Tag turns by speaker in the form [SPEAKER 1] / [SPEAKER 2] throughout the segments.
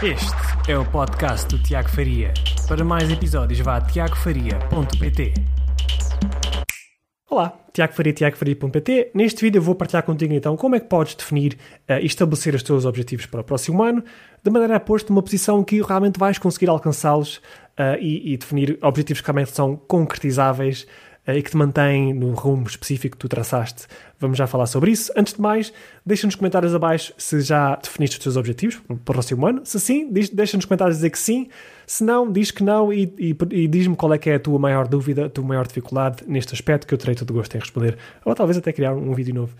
[SPEAKER 1] Este é o podcast do Tiago Faria. Para mais episódios, vá a tiagofaria.pt. Olá, Tiago Faria, tiagofaria.pt. Neste vídeo eu vou partilhar contigo então como é que podes definir uh, e estabelecer os teus objetivos para o próximo ano, de maneira a pôr-te numa posição que realmente vais conseguir alcançá-los uh, e, e definir objetivos que realmente são concretizáveis e que te mantém no rumo específico que tu traçaste. Vamos já falar sobre isso. Antes de mais, deixa nos comentários abaixo se já definiste os teus objetivos para o próximo ano. Se sim, deixa nos comentários dizer que sim. Se não, diz que não e, e, e diz-me qual é que é a tua maior dúvida, a tua maior dificuldade neste aspecto que eu terei todo gosto em responder. Ou talvez até criar um, vídeo novo.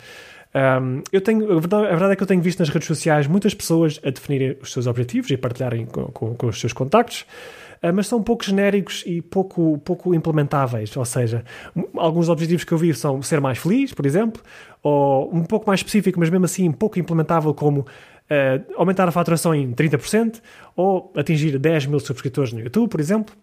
[SPEAKER 1] Um, eu tenho, a verdade, a, verdade, é que eu tenho visto nas redes sociais muitas pessoas a definirem os seus objetivos e partilharem com, com, com os seus contactos. Ah, mas são pouco genéricos e pouco, pouco implementáveis. Ou seja, alguns objetivos que eu vi são ser mais feliz, por exemplo, ou um pouco mais específico, mas mesmo assim pouco implementável, como uh, aumentar a faturação em 30%, ou atingir 10 mil subscritores no YouTube, por exemplo.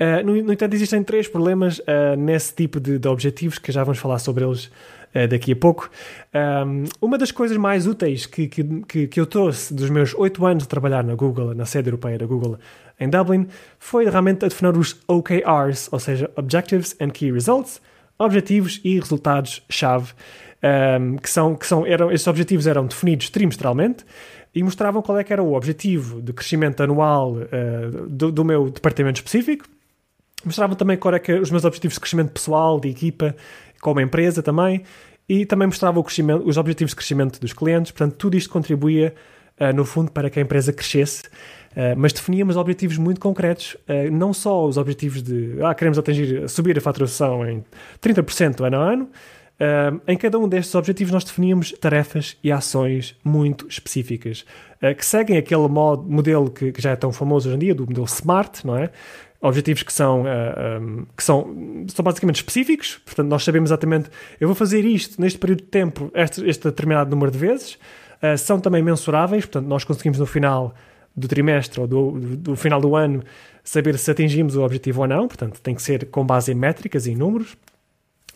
[SPEAKER 1] Uh, no, no, entanto, existem três problemas uh, nesse tipo de, de, objetivos que já vamos falar sobre eles uh, daqui a pouco. Um, uma das coisas mais úteis que, que, que, eu trouxe dos meus oito anos de trabalhar na Google, na sede europeia da Google em Dublin, foi realmente a definir os OKRs, ou seja, Objectives and Key Results, objetivos e resultados-chave, um, que são, que são, eram, esses objetivos eram definidos trimestralmente e mostravam qual é que era o objetivo de crescimento anual do, do meu departamento específico Mostrava também qual é que os meus objetivos de crescimento pessoal, de equipa, como empresa também, e também mostrava os objetivos de crescimento dos clientes. Portanto, tudo isto contribuía, uh, no fundo, para que a empresa crescesse. Uh, mas definíamos objetivos muito concretos, uh, não só os objetivos de ah, queremos atingir, subir a faturação em 30% ano a ano. em cada um destes objetivos, nós definíamos tarefas e ações muito específicas que seguem aquele modo, modelo que, que, já é tão famoso hoje em dia, do modelo SMART, não é? objetivos que são, uh, eh, um, que são, são basicamente específicos, portanto, nós sabemos exatamente, eu vou fazer isto neste período de tempo, este, este determinado número de vezes, uh, são também mensuráveis, portanto, nós conseguimos no final do trimestre ou do, do, final do ano saber se atingimos o objetivo ou não, portanto, tem que ser com base em métricas e em números.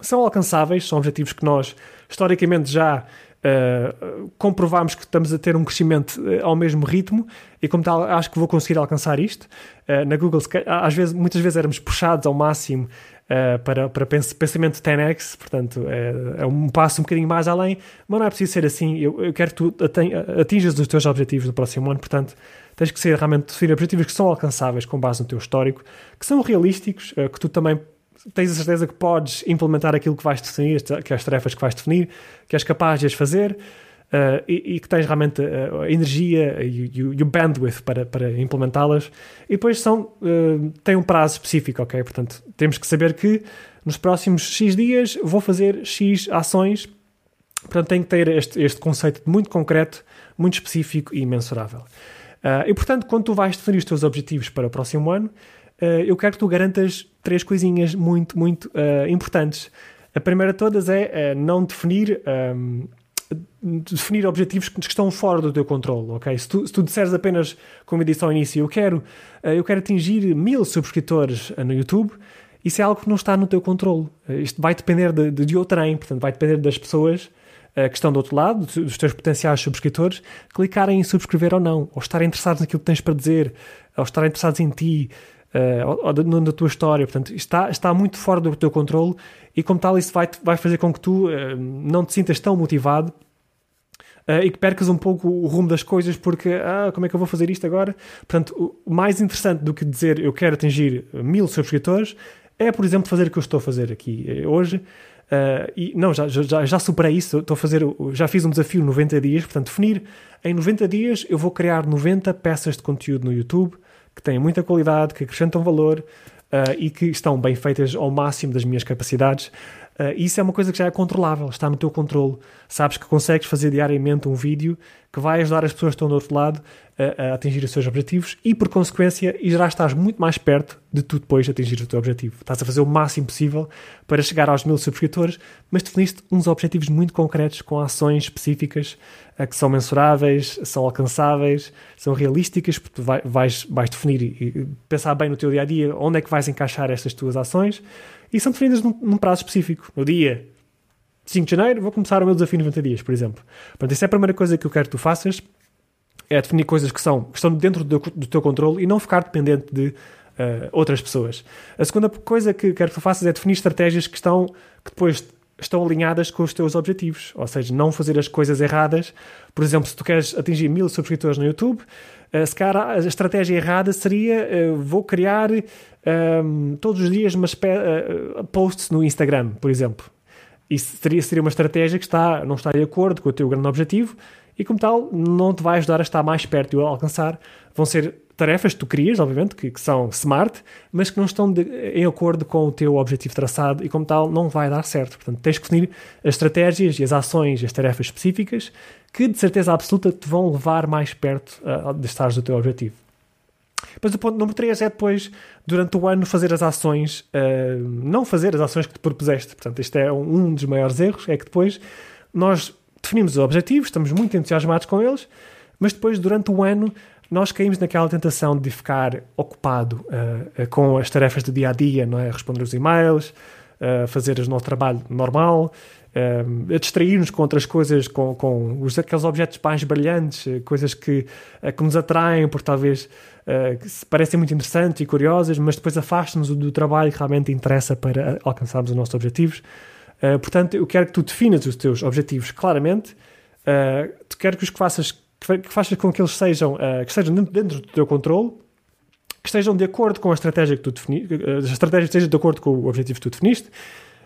[SPEAKER 1] São alcançáveis, são objetivos que nós, historicamente, já uh, comprovámos que estamos a ter um crescimento uh, ao mesmo ritmo e como tal acho que vou conseguir alcançar isto. Uh, na Google, às vezes, muitas vezes éramos puxados ao máximo para, para pensamento 10x, portanto é, é, um passo um bocadinho mais além, mas não é preciso ser assim. Eu, eu quero que tu atinjas os teus objetivos no próximo ano, portanto tens que ser realmente definir objetivos que são alcançáveis com base no teu histórico, que são realísticos, que tu também tens a certeza que podes implementar aquilo que vais definir, que as tarefas que vais definir, que és capaz de as fazer uh, e, e, que tens realmente a, a energia e, e, o bandwidth para, para implementá-las. E depois são, uh, têm um prazo específico, ok? Portanto, temos que saber que nos próximos X dias vou fazer X ações. Portanto, tem que ter este, este conceito muito concreto, muito específico e mensurável. Uh, e, portanto, quando tu vais definir os teus objetivos para o próximo ano, uh, eu quero que tu garantas três coisinhas muito, muito uh, importantes. A primeira de todas é não definir. Um, ehm, definir objetivos que estão fora do teu controle, ok? Se tu, se tu disseres apenas, como eu disse ao início, eu quero, eu quero atingir mil subscritores no YouTube, isso é algo que não está no teu controle. Isto vai depender de, de, de outrem, portanto, vai depender das pessoas que estão do outro lado, dos teus potenciais subscritores, clicarem em subscrever ou não, ou estarem interessados naquilo que tens para dizer, ou estarem interessados em ti, uh, na tua história. Portanto, está, está muito fora do teu controle e, como tal, isso vai, vai fazer com que tu uh, não te sintas tão motivado Uh, e que percas um pouco o rumo das coisas porque, ah, como é que eu vou fazer isto agora? Portanto, o mais interessante do que dizer eu quero atingir mil subscritores é, por exemplo, fazer o que eu estou a fazer aqui hoje. Uh, e não, já, já, já superei isso, estou a fazer, já fiz um desafio 90 dias, portanto, definir em 90 dias eu vou criar 90 peças de conteúdo no YouTube que têm muita qualidade, que acrescentam valor uh, e que estão bem feitas ao máximo das minhas capacidades. Uh, isso é uma coisa que já é controlável, está no teu controle. Sabes que consegues fazer diariamente um vídeo que vai ajudar as pessoas que estão do outro lado a, a atingir os seus objetivos e, por consequência, já estás muito mais perto de tu depois atingir o teu objetivo. Estás a fazer o máximo possível para chegar aos mil subscritores, mas definiste uns objetivos muito concretos com ações específicas uh, que são mensuráveis, são alcançáveis, são realísticas, porque tu vai, vais, vais definir e pensar bem no teu dia a dia onde é que vais encaixar estas tuas ações e são definidas num, num prazo específico. No dia 5 de janeiro vou começar o meu desafio 90 dias, por exemplo. Portanto, isso é a primeira coisa que eu quero que tu faças, é definir coisas que, são, que estão dentro do, do teu controle e não ficar dependente de uh, outras pessoas. A segunda coisa que quero que tu faças é definir estratégias que estão que depois estão alinhadas com os teus objetivos, ou seja, não fazer as coisas erradas. Por exemplo, se tu queres atingir mil subscritores no YouTube, uh, se calhar a estratégia errada seria uh, vou criar ehm, todos os dias umas uh, posts no Instagram, por exemplo. Isso seria, seria uma estratégia que está, não está de acordo com o teu grande objetivo e, como tal, não te vai ajudar a estar mais perto de o alcançar. Vão ser tarefas que tu crias, obviamente, que, que são smart, mas que não estão de, em acordo com o teu objetivo traçado e, como tal, não vai dar certo. Portanto, tens que definir as estratégias e as ações e as tarefas específicas que, de certeza absoluta, te vão levar mais perto uh, de estares do teu objetivo. Mas o ponto número 3 é depois, durante o ano, fazer as ações, uh, não fazer as ações que te propuseste. Portanto, este é um dos maiores erros, é que depois nós definimos os objetivos, estamos muito entusiasmados com eles, mas depois, durante o ano, nós caímos naquela tentação de ficar ocupado uh, com as tarefas do dia a dia, não é? Responder os e-mails, uh, fazer o nosso trabalho normal, uh, a distrair-nos com outras coisas, com, com os, aqueles objetos mais brilhantes, coisas que, que nos atraem, porque talvez que parecem muito interessantes e curiosas, mas depois afastam-nos do trabalho que realmente interessa para alcançarmos os nossos objetivos. portanto, eu quero que tu definas os teus objetivos claramente. Uh, quero que os que faças que faça com que eles sejam, uh, que estejam dentro, dentro, do teu controle, que estejam de acordo com a estratégia que tu definiste, uh, a estratégia esteja de acordo com o objetivo que tu definiste,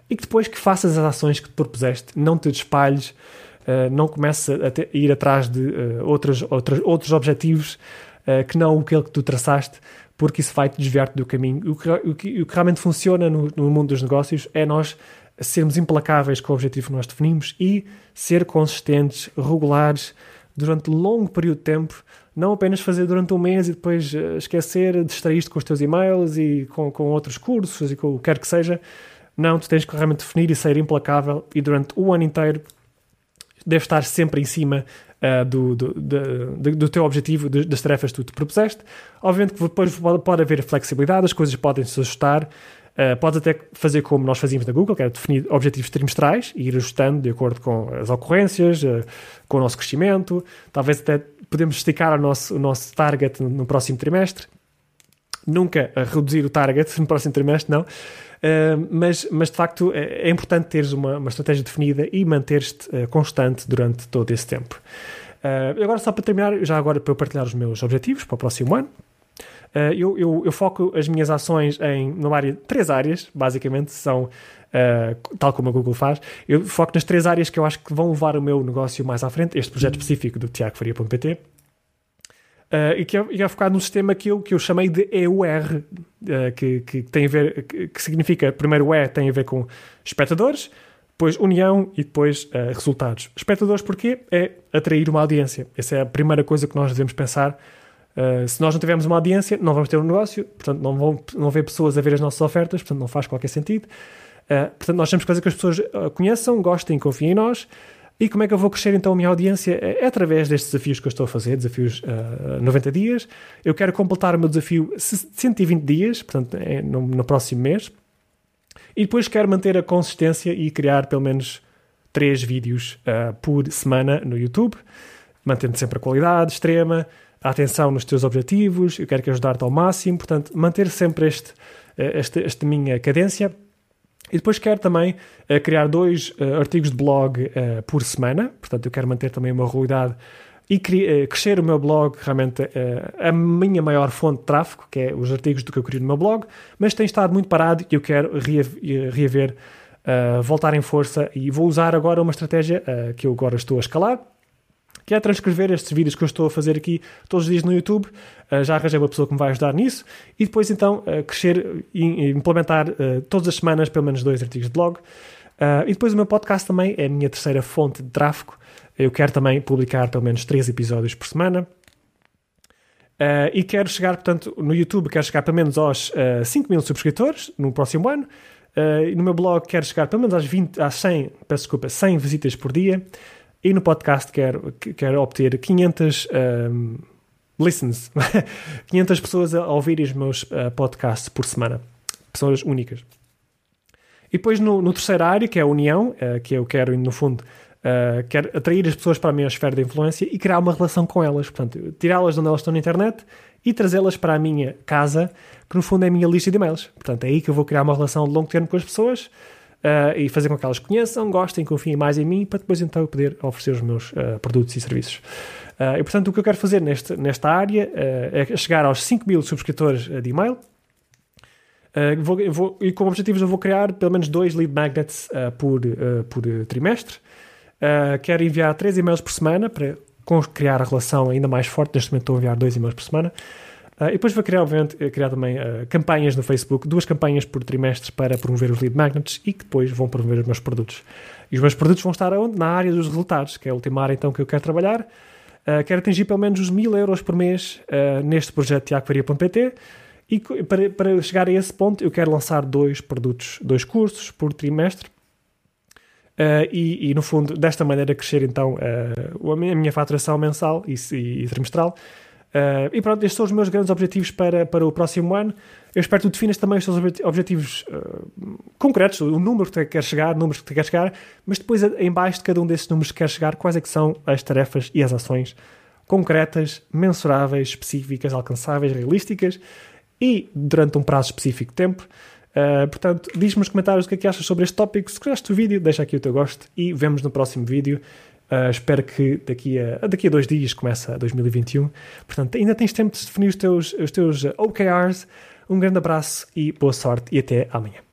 [SPEAKER 1] e que depois que faças as ações que te propuseste, não te espalhes, uh, não comeces a, a, ir atrás de outros, outros, outros objetivos que não aquele que tu traçaste, porque isso vai-te desviar-te do caminho. O que, o que, o que realmente funciona no, no mundo dos negócios é nós sermos implacáveis com o objetivo que nós definimos e ser consistentes, regulares, durante longo período de tempo, não apenas fazer durante um mês e depois uh, esquecer, distrair-te com os teus e-mails e com, com outros cursos e com o que quer que seja. Não, tu tens que realmente definir e ser implacável e durante o ano inteiro deves estar sempre em cima uh, do, do, do, do, teu objetivo, das tarefas que tu te propuseste. Obviamente que depois pode, pode haver flexibilidade, as coisas podem se ajustar, Uh, podes até fazer como nós fazíamos na Google, que era definir objetivos trimestrais e ir ajustando de acordo com as ocorrências, uh, com o nosso crescimento. Talvez até podemos esticar o nosso, o nosso target no, próximo trimestre. Nunca reduzir o target no próximo trimestre, não. Uh, mas, mas de facto é, é importante teres uma, uma, estratégia definida e manter-te constante durante todo esse tempo. agora, só para terminar, já agora para eu partilhar os meus objetivos para o próximo ano, Uh, eu, eu, eu, foco as minhas ações em numa área, três áreas, basicamente, são uh, tal como a Google faz. Eu foco nas três áreas que eu acho que vão levar o meu negócio mais à frente, este projeto específico do tiagofaria.pt. Uh, eh, e que é, é focado sistema que eu, que eu chamei de EUR, uh, que, que tem a ver, que, que, significa, primeiro E tem a ver com espectadores, depois união e depois uh, resultados. Espectadores porquê? É atrair uma audiência. Essa é a primeira coisa que nós devemos pensar se nós não tivermos uma audiência, não vamos ter um negócio, portanto, não vão não ver pessoas a ver as nossas ofertas, portanto, não faz qualquer sentido. Portanto, nós temos que fazer que as pessoas conheçam, gostem, confiem em nós. E como é que eu vou crescer então a minha audiência? É, é através destes desafios que eu estou a fazer, desafios uh, 90 dias. Eu quero completar o meu desafio 120 dias, portanto, é no, no próximo mês. E depois quero manter a consistência e criar pelo menos 3 vídeos por semana no YouTube, mantendo sempre a qualidade extrema, a atenção nos teus objetivos, eu quero que ajudar-te ao máximo, portanto, manter sempre este, eh, este, esta minha cadência. E depois quero também uh, criar dois uh, artigos de blog uh, por semana, portanto, eu quero manter também uma regularidade e crescer o meu blog, realmente a minha maior fonte de tráfego, que é os artigos do que eu crio no meu blog, mas tem estado muito parado e eu quero reaver, voltar em força e vou usar agora uma estratégia que eu agora estou a escalar, que é transcrever estes vídeos que eu estou a fazer aqui todos os dias no YouTube. Uh, já arranjei uma pessoa que me vai ajudar nisso. E depois, então, uh, crescer e implementar uh, todas as semanas pelo menos dois artigos de blog. e depois o meu podcast também é a minha terceira fonte de tráfego. Eu quero também publicar pelo menos três episódios por semana. E quero chegar, portanto, no YouTube, quero chegar pelo menos aos uh, 5 mil subscritores no próximo ano. Uh, no meu blog quero chegar pelo menos às, 20, às 100, peço desculpa, 100 visitas por dia. E no podcast quero, quero obter 500 um, listens, 500 pessoas a ouvir os meus uh, podcasts por semana. Pessoas únicas. E depois no, no terceira área, que é a união, uh, que eu quero, no fundo, Uh, quero atrair as pessoas para a minha esfera de influência e criar uma relação com elas. Portanto, tirá-las de onde elas estão na internet e trazê-las para a minha casa, que no fundo é a minha lista de e-mails. Portanto, é aí que eu vou criar uma relação de longo termo com as pessoas uh, e fazer com que elas conheçam, gostem, confiem mais em mim, para depois então eu poder oferecer os meus uh, produtos e serviços. e portanto, o que eu quero fazer neste, nesta área é chegar aos 5 mil subscritores de e-mail. Vou, vou, e como objetivos eu vou criar pelo menos dois lead magnets por, por trimestre. Uh, quero enviar três e-mails por semana para criar a relação ainda mais forte. Neste momento estou a enviar dois e-mails por semana. Uh, e depois vou criar, obviamente, eh, criar também uh, campanhas no Facebook, duas campanhas por trimestre para promover os lead magnets e que depois vão promover os meus produtos. E os meus produtos vão estar onde? Na área dos resultados, que é a última área então que eu quero trabalhar. Uh, quero atingir pelo menos os mil euros por mês neste projeto tiagofaria.pt e para, para chegar a esse ponto eu quero lançar dois produtos, dois cursos por trimestre Uh, e, e, no fundo, desta maneira, crescer então uh, a, minha, faturação mensal e, e trimestral. Uh, e pronto, estes são os meus grandes objetivos para, para o próximo ano. Eu espero que tu definas também os teus objetivos concretos, o número que tu queres chegar, números que tu queres chegar, mas depois, em baixo de cada um desses números que queres chegar, quais é que são as tarefas e as ações concretas, mensuráveis, específicas, alcançáveis, realísticas e durante um prazo específico de tempo Uh, portanto, diz-me nos comentários o que é que achas sobre este tópico. Se gostaste do vídeo, deixa aqui o teu gosto e vemos no próximo vídeo. Uh, espero que daqui a, daqui a dois dias começa 2021. Portanto, ainda tens tempo de definir os teus, os teus OKRs. Um grande abraço e boa sorte e até amanhã.